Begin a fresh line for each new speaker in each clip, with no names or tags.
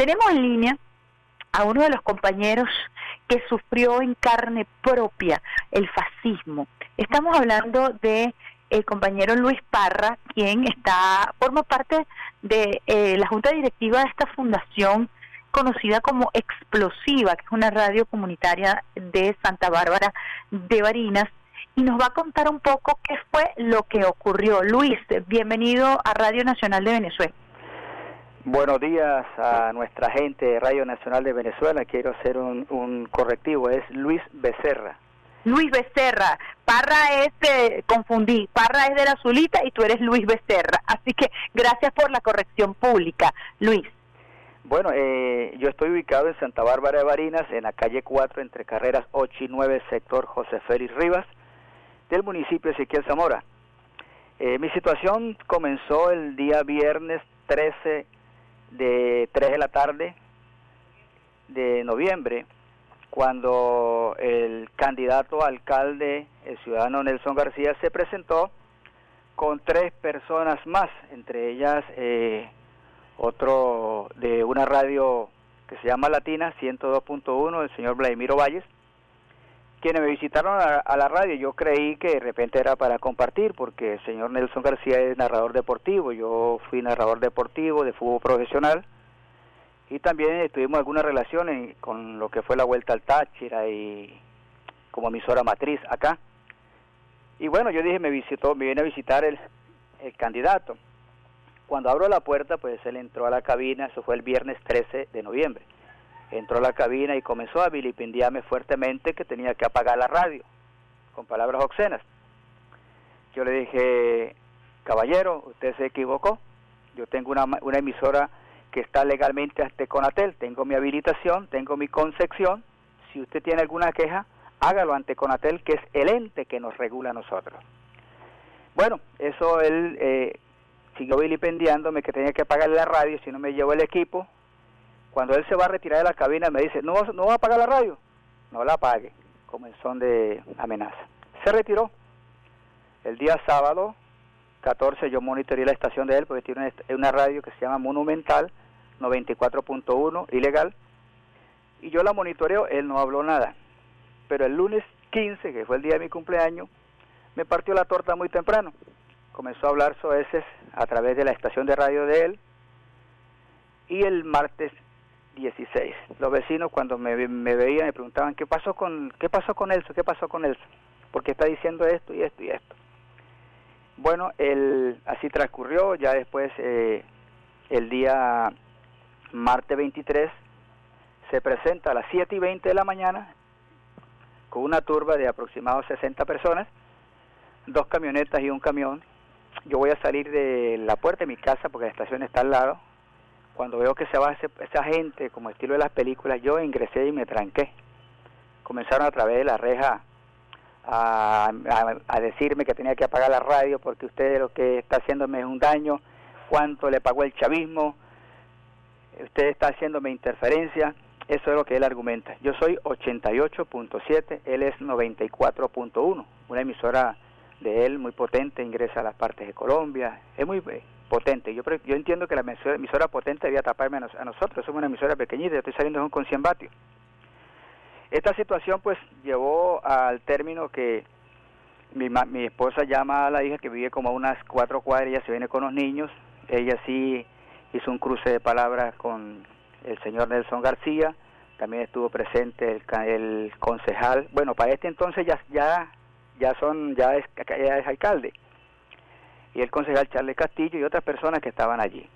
Tenemos en línea a uno de los compañeros que sufrió en carne propia el fascismo. Estamos hablando de el compañero Luis Parra, quien está forma parte de eh, la junta directiva de esta fundación conocida como Explosiva, que es una radio comunitaria de Santa Bárbara de Barinas, y nos va a contar un poco qué fue lo que ocurrió. Luis, bienvenido a Radio Nacional de Venezuela.
Buenos días a nuestra gente de Radio Nacional de Venezuela. Quiero hacer un, correctivo, es Luis Becerra.
Luis Becerra. Parra es, eh, confundí, Parra es de la Azulita y tú eres Luis Becerra. Así que gracias por la corrección pública, Luis.
Bueno, eh, yo estoy ubicado en Santa Bárbara de Barinas, en la calle 4, entre carreras 8 y 9, sector José Félix Rivas, del municipio de Ezequiel Zamora. Eh, mi situación comenzó el día viernes 13 de 3 de la tarde de noviembre, cuando el candidato alcalde, el ciudadano Nelson García, se presentó con tres personas más, entre ellas eh, otro de una radio que se llama Latina 102.1, el señor Vladimiro Valles, quienes me visitaron a, la radio, yo creí que de repente era para compartir, porque el señor Nelson García es narrador deportivo, yo fui narrador deportivo de fútbol profesional, y también tuvimos algunas relaciones con lo que fue la Vuelta al Táchira y como emisora matriz acá. Y bueno, yo dije, me visitó, me viene a visitar el, el candidato. Cuando abro la puerta, pues él entró a la cabina, eso fue el viernes 13 de noviembre. Entró a la cabina y comenzó a vilipendiarme fuertemente que tenía que apagar la radio, con palabras obscenas. Yo le dije, caballero, usted se equivocó. Yo tengo una, una emisora que está legalmente ante Conatel, tengo mi habilitación, tengo mi concepción. Si usted tiene alguna queja, hágalo ante Conatel, que es el ente que nos regula a nosotros. Bueno, eso él eh, siguió vilipendiándome que tenía que pagar la radio si no me llevó el equipo. Cuando él se va a retirar de la cabina me dice, no, no va a pagar la radio. No la pague, como son de amenaza. Se retiró. El día sábado 14 yo monitoreé la estación de él porque tiene una radio que se llama Monumental 94.1, ilegal. Y yo la monitoreo, él no habló nada. Pero el lunes 15, que fue el día de mi cumpleaños, me partió la torta muy temprano comenzó a hablar soeces a través de la estación de radio de él y el martes 16 los vecinos cuando me, veían me preguntaban qué pasó con qué pasó con Elso qué pasó con porque está diciendo esto y esto y esto. Bueno el así transcurrió ya después eh, el día martes 23 se presenta a las 7 y 20 de la mañana con una turba de aproximadamente 60 personas dos camionetas y un camión. Yo voy a salir de la puerta de mi casa porque la estación está al lado. Cuando veo que se va esa gente, como estilo de las películas, yo ingresé y me tranqué. Comenzaron a través de la reja a, a, decirme que tenía que apagar la radio porque usted lo que está haciéndome es un daño, cuánto le pagó el chavismo, usted está haciéndome interferencia, eso es lo que él argumenta. Yo soy 88.7, él es 94.1, una emisora de él muy potente, ingresa a las partes de Colombia, es muy potente. Yo, yo entiendo que la emisora, potente debía taparme a, nosotros, somos una emisora pequeñita, yo estoy saliendo con 100 vatios. Esta situación pues llevó al término que mi, mi esposa llama a la hija que vive como a unas cuatro cuadras, ella se viene con los niños, ella sí hizo un cruce de palabras con el señor Nelson García, también estuvo presente el, el concejal, bueno, para este entonces ya, ya ya son ya es, ya es alcalde y el concejal Charles Castillo y otras personas que estaban allí.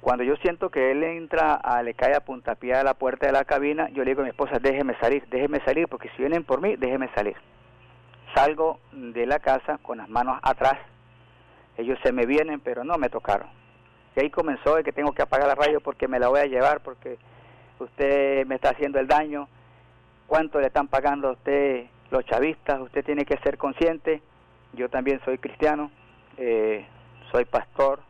Cuando yo siento que él entra, a, le cae a puntapié a la puerta de la cabina, yo le digo a mi esposa, déjeme salir, déjeme salir, porque si vienen por mí, déjeme salir. Salgo de la casa con las manos atrás, ellos se me vienen, pero no me tocaron. Y ahí comenzó de que tengo que apagar la radio porque me la voy a llevar, porque usted me está haciendo el daño, cuánto le están pagando a usted los chavistas, usted tiene que ser consciente, yo también soy cristiano, eh, soy pastor,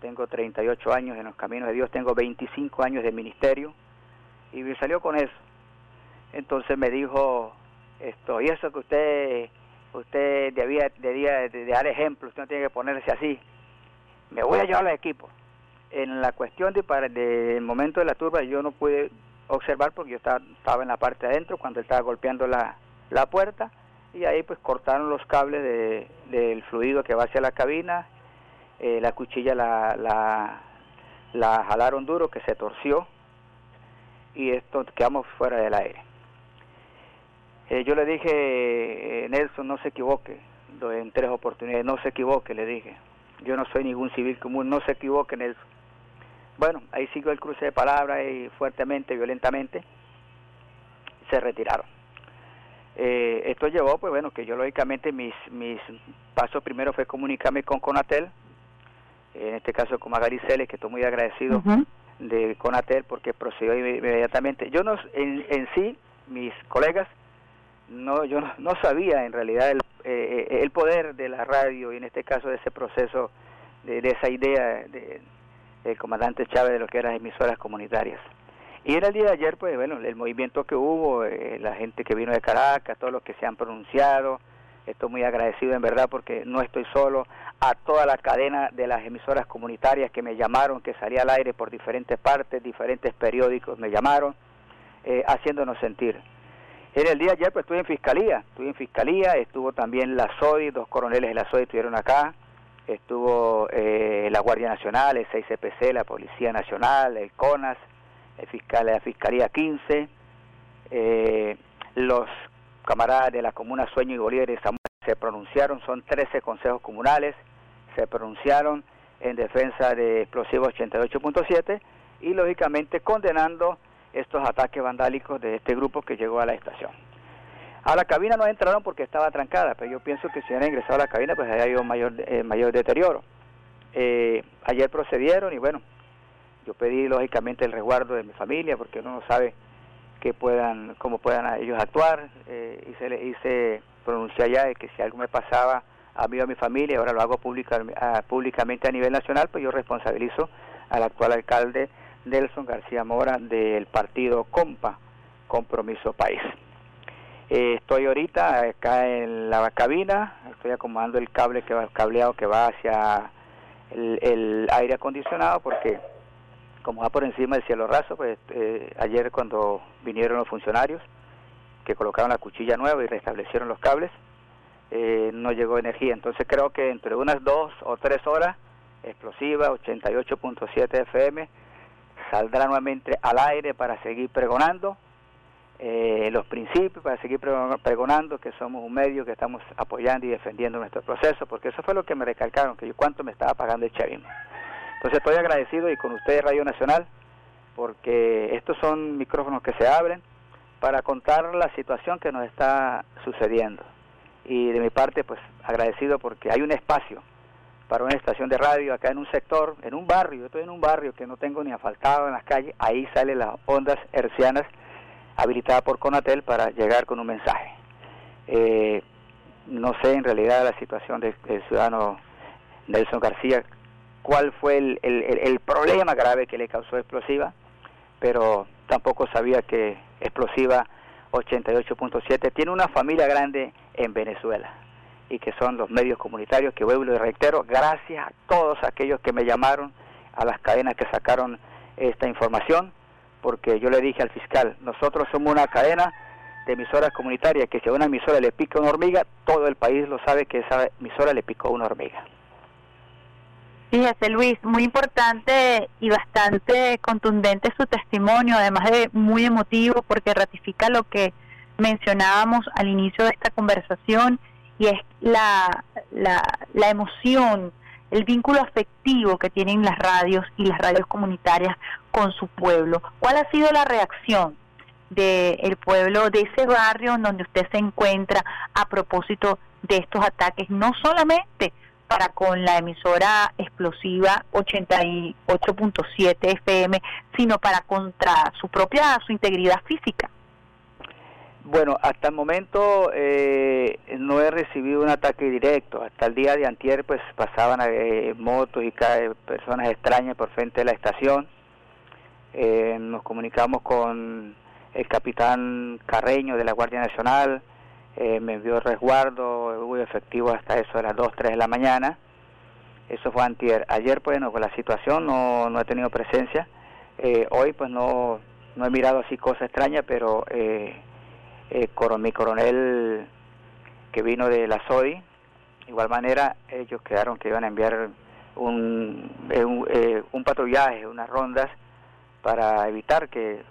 tengo 38 años en los caminos de Dios, tengo 25 años de ministerio y me salió con eso. Entonces me dijo esto, y eso que usted usted debía, debía de dar ejemplo, usted no tiene que ponerse así. Me voy a llevar al equipo. en la cuestión de para del momento de la turba yo no pude observar porque yo estaba, estaba en la parte de adentro cuando él estaba golpeando la, la puerta y ahí pues cortaron los cables de, del fluido que va hacia la cabina, eh, la cuchilla la, la, la jalaron duro que se torció y esto quedamos fuera del aire. Eh, yo le dije, eh, Nelson, no se equivoque, en tres oportunidades, no se equivoque, le dije. Yo no soy ningún civil común, no se equivoque, Nelson. Bueno, ahí siguió el cruce de palabras y fuertemente, violentamente, se retiraron. Eh, esto llevó, pues bueno, que yo lógicamente mis, mis pasos primero fue comunicarme con Conatel, en este caso con Magari Celes, que estoy muy agradecido de Conatel porque procedió inmediatamente. Yo no, en, en sí, mis colegas, no, yo no, sabía en realidad el, eh, el poder de la radio y en este caso de ese proceso, de, esa idea de, del comandante Chávez de lo que eran emisoras comunitarias. Y en el día de ayer, pues bueno, el movimiento que hubo, eh, la gente que vino de Caracas, todos los que se han pronunciado, estoy muy agradecido en verdad porque no estoy solo, a toda la cadena de las emisoras comunitarias que me llamaron, que salía al aire por diferentes partes, diferentes periódicos me llamaron, eh, haciéndonos sentir. En el día de ayer pues estuve en fiscalía, estuve en fiscalía, estuvo también la SODI, dos coroneles de la SODI estuvieron acá, estuvo eh, la Guardia Nacional, el 6CPC, la Policía Nacional, el CONAS, fiscal, la Fiscalía 15, eh, los camaradas de la Comuna Sueño y Bolívar de Zamora se pronunciaron, son 13 consejos comunales, se pronunciaron en defensa de explosivos 88.7 y lógicamente condenando estos ataques vandálicos de este grupo que llegó a la estación. A la cabina no entraron porque estaba trancada, pero yo pienso que si hubieran ingresado a la cabina pues había habido mayor, eh, mayor deterioro. Eh, ayer procedieron y bueno, yo pedí lógicamente el resguardo de mi familia porque uno no sabe que puedan, cómo puedan ellos actuar eh, y se le hice pronunciar ya de que si algo me pasaba a mí o a mi familia, ahora lo hago pública, públicamente a nivel nacional, pues yo responsabilizo al actual alcalde Nelson García Mora del partido Compa, Compromiso País. Eh, estoy ahorita acá en la cabina, estoy acomodando el cable que va, cableado que va hacia el, aire acondicionado porque como va por encima del cielo raso, pues eh, ayer cuando vinieron los funcionarios que colocaron la cuchilla nueva y restablecieron los cables, eh, no llegó energía. Entonces creo que entre unas dos o tres horas, explosiva 88.7 FM, saldrá nuevamente al aire para seguir pregonando eh, los principios, para seguir pregonando que somos un medio que estamos apoyando y defendiendo nuestro proceso, porque eso fue lo que me recalcaron, que yo cuánto me estaba pagando el chavismo. Entonces estoy agradecido y con ustedes Radio Nacional, porque estos son micrófonos que se abren para contar la situación que nos está sucediendo. Y de mi parte, pues agradecido porque hay un espacio para una estación de radio acá en un sector, en un barrio, estoy en un barrio que no tengo ni asfaltado en las calles, ahí salen las ondas hercianas habilitadas por Conatel para llegar con un mensaje. Eh, no sé en realidad la situación del, ciudadano Nelson García, cuál fue el, problema grave que le causó explosiva, pero tampoco sabía que explosiva 88.7 tiene una familia grande en Venezuela y que son los medios comunitarios que vuelvo y reitero, gracias a todos aquellos que me llamaron, a las cadenas que sacaron esta información, porque yo le dije al fiscal, nosotros somos una cadena de emisoras comunitarias que si a una emisora le pica una hormiga, todo el país lo sabe que esa emisora le picó una hormiga.
Fíjese Luis, muy importante y bastante contundente su testimonio, además de muy emotivo porque ratifica lo que mencionábamos al inicio de esta conversación y es la, la, la emoción, el vínculo afectivo que tienen las radios y las radios comunitarias con su pueblo. ¿Cuál ha sido la reacción del pueblo de ese barrio en donde usted se encuentra a propósito de estos ataques, no solamente para con la emisora explosiva 88.7 FM, sino para contra su propia su integridad física?
Bueno, hasta el momento eh, no he recibido un ataque directo. Hasta el día de antier pues pasaban eh, motos y personas extrañas por frente de la estación. Eh, nos comunicamos con el capitán Carreño de la Guardia Nacional. Me envió resguardo, hubo efectivo hasta eso de las 2, 3 de la mañana. Eso fue antier. Ayer, pues, no, con la situación no, no he tenido presencia. Eh, hoy, pues, no, no he mirado así cosas extrañas, pero eh, eh, mi coronel que vino de la SODI, igual manera, ellos quedaron que iban a enviar un, un, un patrullaje, unas rondas, para evitar que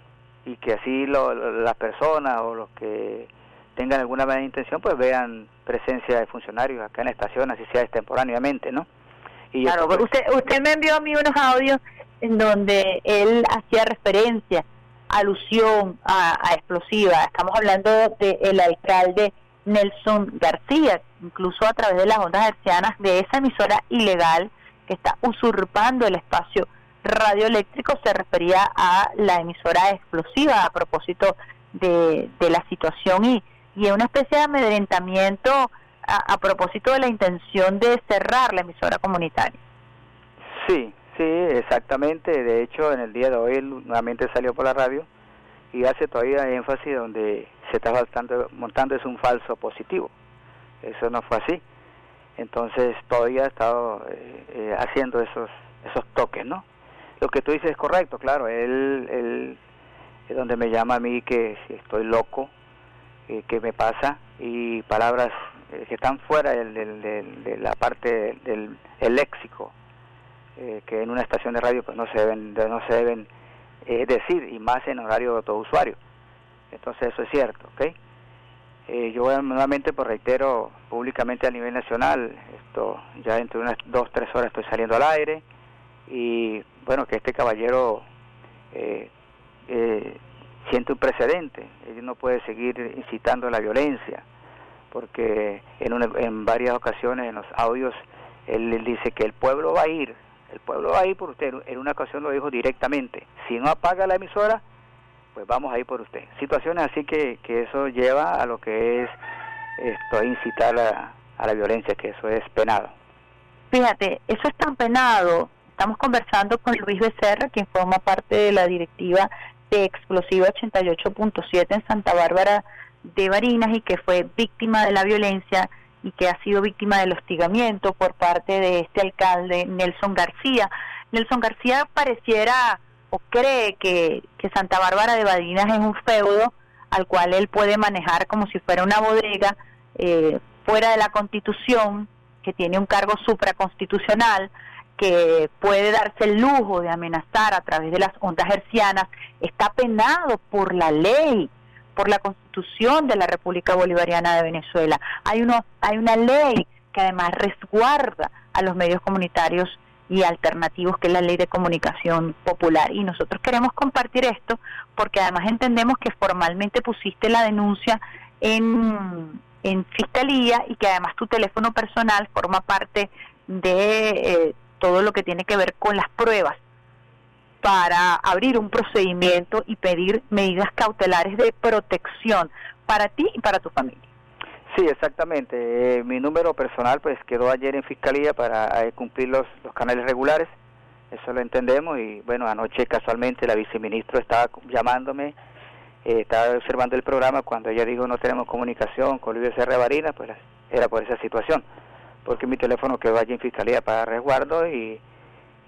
y que así las personas o los que tengan alguna mala intención pues vean presencia de funcionarios acá en la estación, así sea extemporáneamente, ¿no?
Y claro, pues, usted, usted me envió a mí unos audios en donde él hacía referencia, alusión a, explosiva. Estamos hablando del alcalde Nelson García, incluso a través de las ondas hercianas de esa emisora ilegal que está usurpando el espacio radioeléctrico se refería a la emisora explosiva a propósito de, la situación y, y una especie de amedrentamiento a, propósito de la intención de cerrar la emisora comunitaria.
Sí, sí, exactamente. De hecho, en el día de hoy nuevamente salió por la radio y hace todavía énfasis donde se está montando, montando es un falso positivo. Eso no fue así. Entonces todavía ha estado eh, eh, haciendo esos esos toques, ¿no? Lo que tú dices es correcto, claro. Él, él es donde me llama a mí que estoy loco, eh, que me pasa, y palabras eh, que están fuera de la parte del léxico, eh, que en una estación de radio pues no se deben, no se deben decir, y más en horario de todo usuario. Entonces eso es cierto, ¿ok? yo nuevamente pues reitero públicamente a nivel nacional, esto ya dentro de unas dos, tres horas estoy saliendo al aire, y bueno, que este caballero eh, eh, siente un precedente, él no puede seguir incitando a la violencia, porque en, en varias ocasiones en los audios él, dice que el pueblo va a ir, el pueblo va a ir por usted, en una ocasión lo dijo directamente, si no apaga la emisora, pues vamos a ir por usted. Situaciones así que, que eso lleva a lo que es esto, incitar a, a la violencia, que eso es penado.
Fíjate, eso es tan penado Estamos conversando con Luis Becerra, quien forma parte de la directiva de Explosiva 88.7 en Santa Bárbara de Barinas y que fue víctima de la violencia y que ha sido víctima del hostigamiento por parte de este alcalde Nelson García. Nelson García pareciera o cree que, que Santa Bárbara de Barinas es un feudo al cual él puede manejar como si fuera una bodega eh, fuera de la constitución, que tiene un cargo supraconstitucional, que puede darse el lujo de amenazar a través de las ondas hercianas está penado por la ley, por la Constitución de la República Bolivariana de Venezuela. Hay uno hay una ley que además resguarda a los medios comunitarios y alternativos que es la ley de comunicación popular y nosotros queremos compartir esto porque además entendemos que formalmente pusiste la denuncia en en fiscalía y que además tu teléfono personal forma parte de eh, todo lo que tiene que ver con las pruebas para abrir un procedimiento y pedir medidas cautelares de protección para ti y para tu familia.
Sí, exactamente. Eh, mi número personal pues quedó ayer en fiscalía para eh, cumplir los, canales regulares. Eso lo entendemos y bueno, anoche casualmente la viceministro estaba llamándome, eh, estaba observando el programa cuando ella dijo no tenemos comunicación con Luis R. Barina, pues era por esa situación porque mi teléfono quedó allí en fiscalía para resguardo y,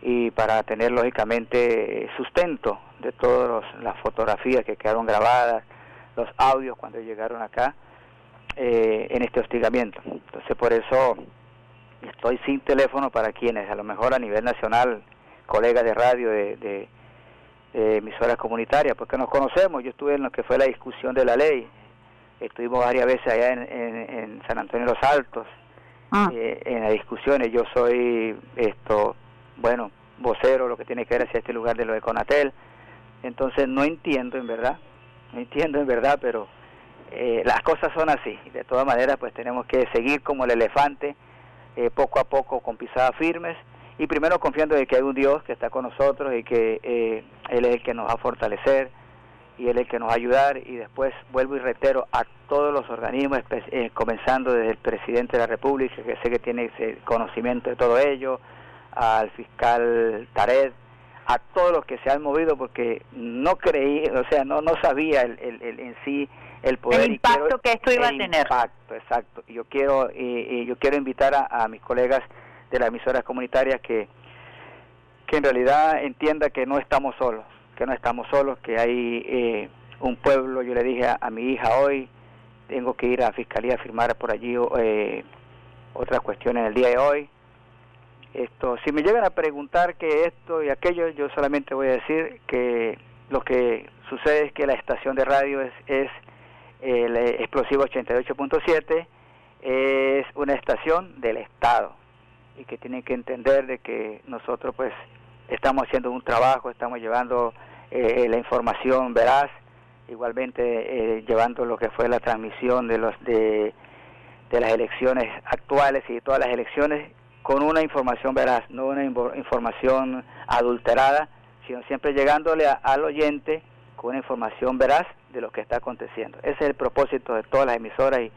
y para tener lógicamente sustento de todas las fotografías que quedaron grabadas, los audios cuando llegaron acá eh, en este hostigamiento. Entonces por eso estoy sin teléfono para quienes a lo mejor a nivel nacional, colegas de radio, de, de, emisoras comunitarias, porque nos conocemos, yo estuve en lo que fue la discusión de la ley, estuvimos varias veces allá en, en San Antonio de los Altos, Ah. Eh, en las discusiones. Yo soy, esto, bueno, vocero, lo que tiene que ver hacia este lugar de lo de Conatel. Entonces no entiendo en verdad, no entiendo en verdad, pero eh, las cosas son así. De todas maneras, pues tenemos que seguir como el elefante, eh, poco a poco, con pisadas firmes, y primero confiando de que hay un Dios que está con nosotros y que Él es el que nos va a fortalecer y Él es el que nos va a ayudar, y después vuelvo y reitero a todos los organismos, eh, comenzando desde el presidente de la República, que sé que tiene ese conocimiento de todo ello, al fiscal Tared, a todos los que se han movido porque no creí, o sea, no no sabía el, el, en sí el poder
el impacto que esto iba a tener.
Impacto, exacto. Yo quiero y, yo quiero invitar a, mis colegas de las emisoras comunitarias que, que en realidad entienda que no estamos solos, que no estamos solos, que hay eh, un pueblo, yo le dije a, mi hija hoy, tengo que ir a la fiscalía a firmar por allí eh, otras cuestiones el día de hoy. Esto, si me llegan a preguntar que esto y aquello, yo solamente voy a decir que lo que sucede es que la estación de radio es, es el explosivo 88.7, es una estación del Estado y que tienen que entender de que nosotros pues estamos haciendo un trabajo, estamos llevando eh, la información veraz igualmente eh, llevando lo que fue la transmisión de los de, de las elecciones actuales y de todas las elecciones con una información veraz, no una información adulterada, sino siempre llegándole al oyente con una información veraz de lo que está aconteciendo. Ese es el propósito de todas las emisoras y,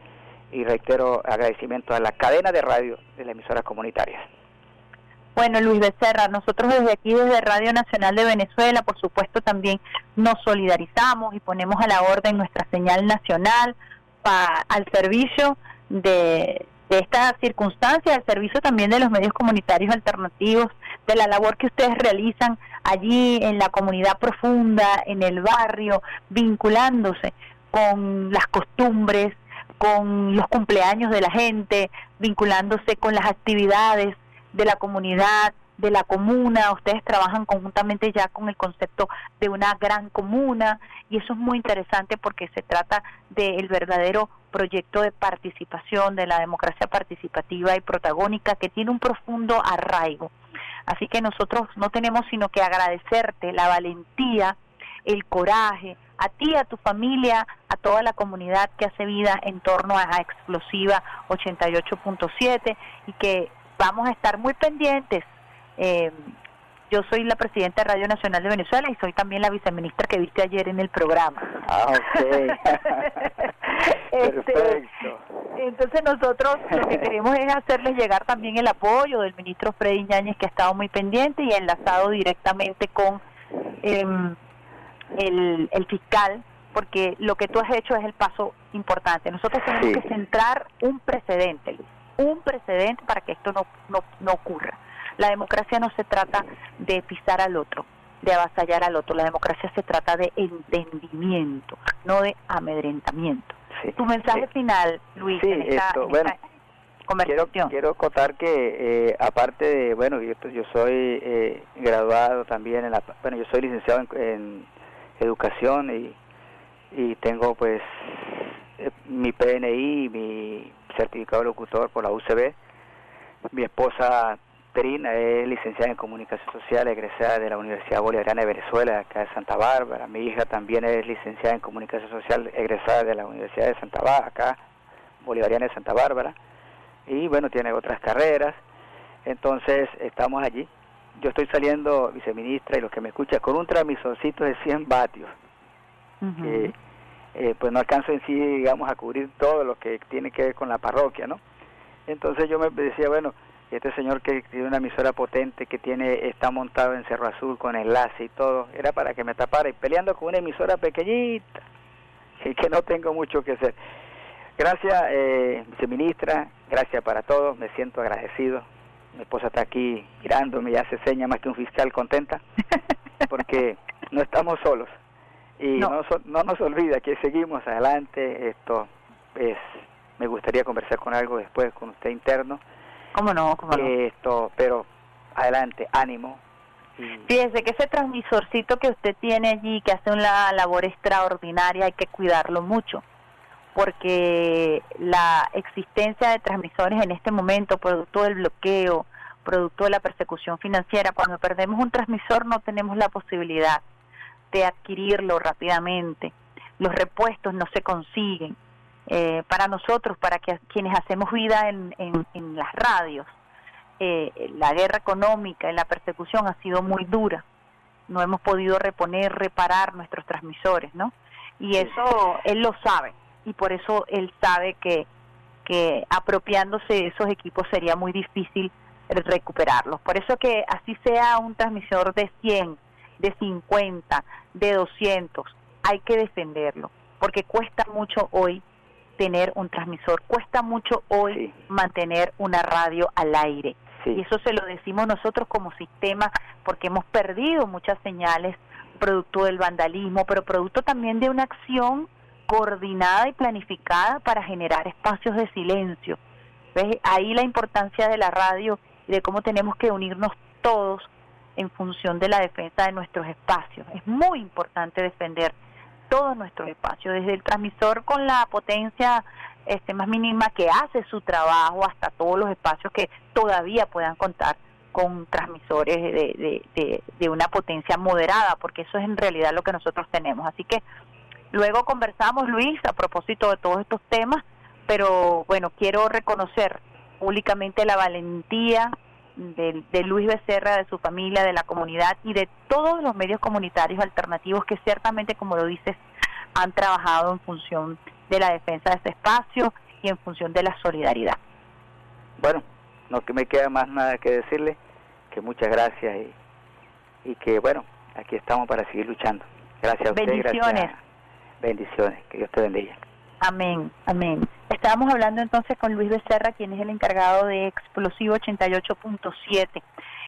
y reitero agradecimiento a la cadena de radio de las emisoras comunitarias.
Bueno, Luis Becerra, nosotros desde aquí, desde Radio Nacional de Venezuela, por supuesto, también nos solidarizamos y ponemos a la orden nuestra señal nacional para, al servicio de, de esta circunstancia, al servicio también de los medios comunitarios alternativos, de la labor que ustedes realizan allí en la comunidad profunda, en el barrio, vinculándose con las costumbres, con los cumpleaños de la gente, vinculándose con las actividades de la comunidad, de la comuna, ustedes trabajan conjuntamente ya con el concepto de una gran comuna y eso es muy interesante porque se trata del verdadero proyecto de participación, de la democracia participativa y protagónica que tiene un profundo arraigo. Así que nosotros no tenemos sino que agradecerte la valentía, el coraje, a ti, a tu familia, a toda la comunidad que hace vida en torno a Explosiva 88.7 y que vamos a estar muy pendientes. Eh, yo soy la presidenta de Radio Nacional de Venezuela y soy también la viceministra que viste ayer en el programa.
Ah, ok. Este, Perfecto.
Entonces nosotros lo que queremos es hacerles llegar también el apoyo del ministro Freddy Ñáñez que ha estado muy pendiente y enlazado directamente con el, el fiscal porque lo que tú has hecho es el paso importante. Nosotros tenemos que centrar un precedente, Luis un precedente para que esto no, no, no ocurra. La democracia no se trata de pisar al otro, de avasallar al otro. La democracia se trata de entendimiento, no de amedrentamiento. Tu mensaje final, Luis, en esta,
conversación. Quiero, contar que, eh, aparte de, bueno, yo, yo soy eh, graduado también en la, bueno, yo soy licenciado en, en educación y, y tengo pues eh, mi PNI, mi certificado de locutor por la UCB. Mi esposa Terina es licenciada en Comunicación Social, egresada de la Universidad Bolivariana de Venezuela, acá de Santa Bárbara. Mi hija también es licenciada en Comunicación Social, egresada de la Universidad de Santa Bárbara, acá, Bolivariana de Santa Bárbara. Y bueno, tiene otras carreras. Entonces, estamos allí. Yo estoy saliendo, viceministra, y los que me escuchan, con un transmisorcito de 100 vatios. Eh, pues no alcanzo en sí, digamos, a cubrir todo lo que tiene que ver con la parroquia, ¿no? Entonces yo me decía, bueno, este señor que tiene una emisora potente, que tiene está montado en Cerro Azul con enlace y todo, era para que me tapara y peleando con una emisora pequeñita y que no tengo mucho que hacer. Gracias, eh, viceministra, gracias para todos, me siento agradecido. Mi esposa está aquí mirándome y hace seña más que un fiscal contenta, porque no estamos solos y no. no, nos olvida que seguimos adelante. Esto es me gustaría conversar con algo después con usted interno.
Cómo no cómo no
esto pero adelante ánimo.
Fíjese que ese transmisorcito que usted tiene allí que hace una labor extraordinaria hay que cuidarlo mucho porque la existencia de transmisores en este momento producto del bloqueo producto de la persecución financiera cuando perdemos un transmisor no tenemos la posibilidad de adquirirlo rápidamente. Los repuestos no se consiguen. Eh, para nosotros, para que, quienes hacemos vida en, en, las radios, eh, la guerra económica y la persecución ha sido muy dura. No hemos podido reponer, reparar nuestros transmisores, ¿no? Y eso él lo sabe y por eso él sabe que, que apropiándose de esos equipos sería muy difícil recuperarlos. Por eso que así sea un transmisor de 100, de 50, de 200, hay que defenderlo, porque cuesta mucho hoy tener un transmisor, cuesta mucho hoy mantener una radio al aire. Y eso se lo decimos nosotros como sistema porque hemos perdido muchas señales producto del vandalismo, pero producto también de una acción coordinada y planificada para generar espacios de silencio. ¿Ves? Ahí la importancia de la radio y de cómo tenemos que unirnos todos en función de la defensa de nuestros espacios. Es muy importante defender todos nuestros espacios, desde el transmisor con la potencia este, más mínima que hace su trabajo hasta todos los espacios que todavía puedan contar con transmisores de, de, de, una potencia moderada, porque eso es en realidad lo que nosotros tenemos. Así que luego conversamos, Luis, a propósito de todos estos temas, pero bueno, quiero reconocer públicamente la valentía, de, Luis Becerra, de su familia, de la comunidad y de todos los medios comunitarios alternativos que ciertamente, como lo dices, han trabajado en función de la defensa de ese espacio y en función de la solidaridad.
Bueno, no que me queda más nada que decirle, que muchas gracias y, y que bueno, aquí estamos para seguir luchando. Gracias a usted.
Bendiciones.
Bendiciones, que Dios te bendiga.
Amén, amén. Estábamos hablando entonces con Luis Becerra, quien es el encargado de Explosivo 88.7.